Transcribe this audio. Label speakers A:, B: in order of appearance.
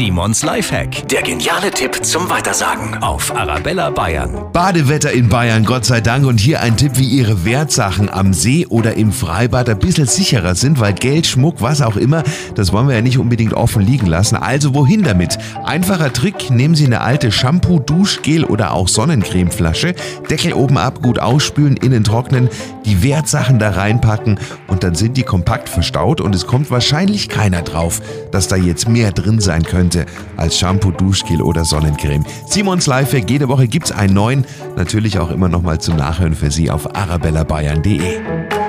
A: Simons Lifehack. Der geniale Tipp zum Weitersagen auf Arabella Bayern.
B: Badewetter in Bayern, Gott sei Dank. Und hier ein Tipp, wie Ihre Wertsachen am See oder im Freibad ein bisschen sicherer sind, weil Geld, Schmuck, was auch immer, das wollen wir ja nicht unbedingt offen liegen lassen. Also wohin damit? Einfacher Trick, nehmen Sie eine alte Shampoo, Duschgel oder auch Sonnencremeflasche, Deckel oben ab, gut ausspülen, innen trocknen, die Wertsachen da reinpacken und dann sind die kompakt verstaut und es kommt wahrscheinlich keiner drauf, dass da jetzt mehr drin sein könnte als Shampoo, Duschgel oder Sonnencreme. Simons Lifehack, jede Woche gibt's einen neuen, natürlich auch immer noch mal zum Nachhören für Sie auf arabellabayern.de.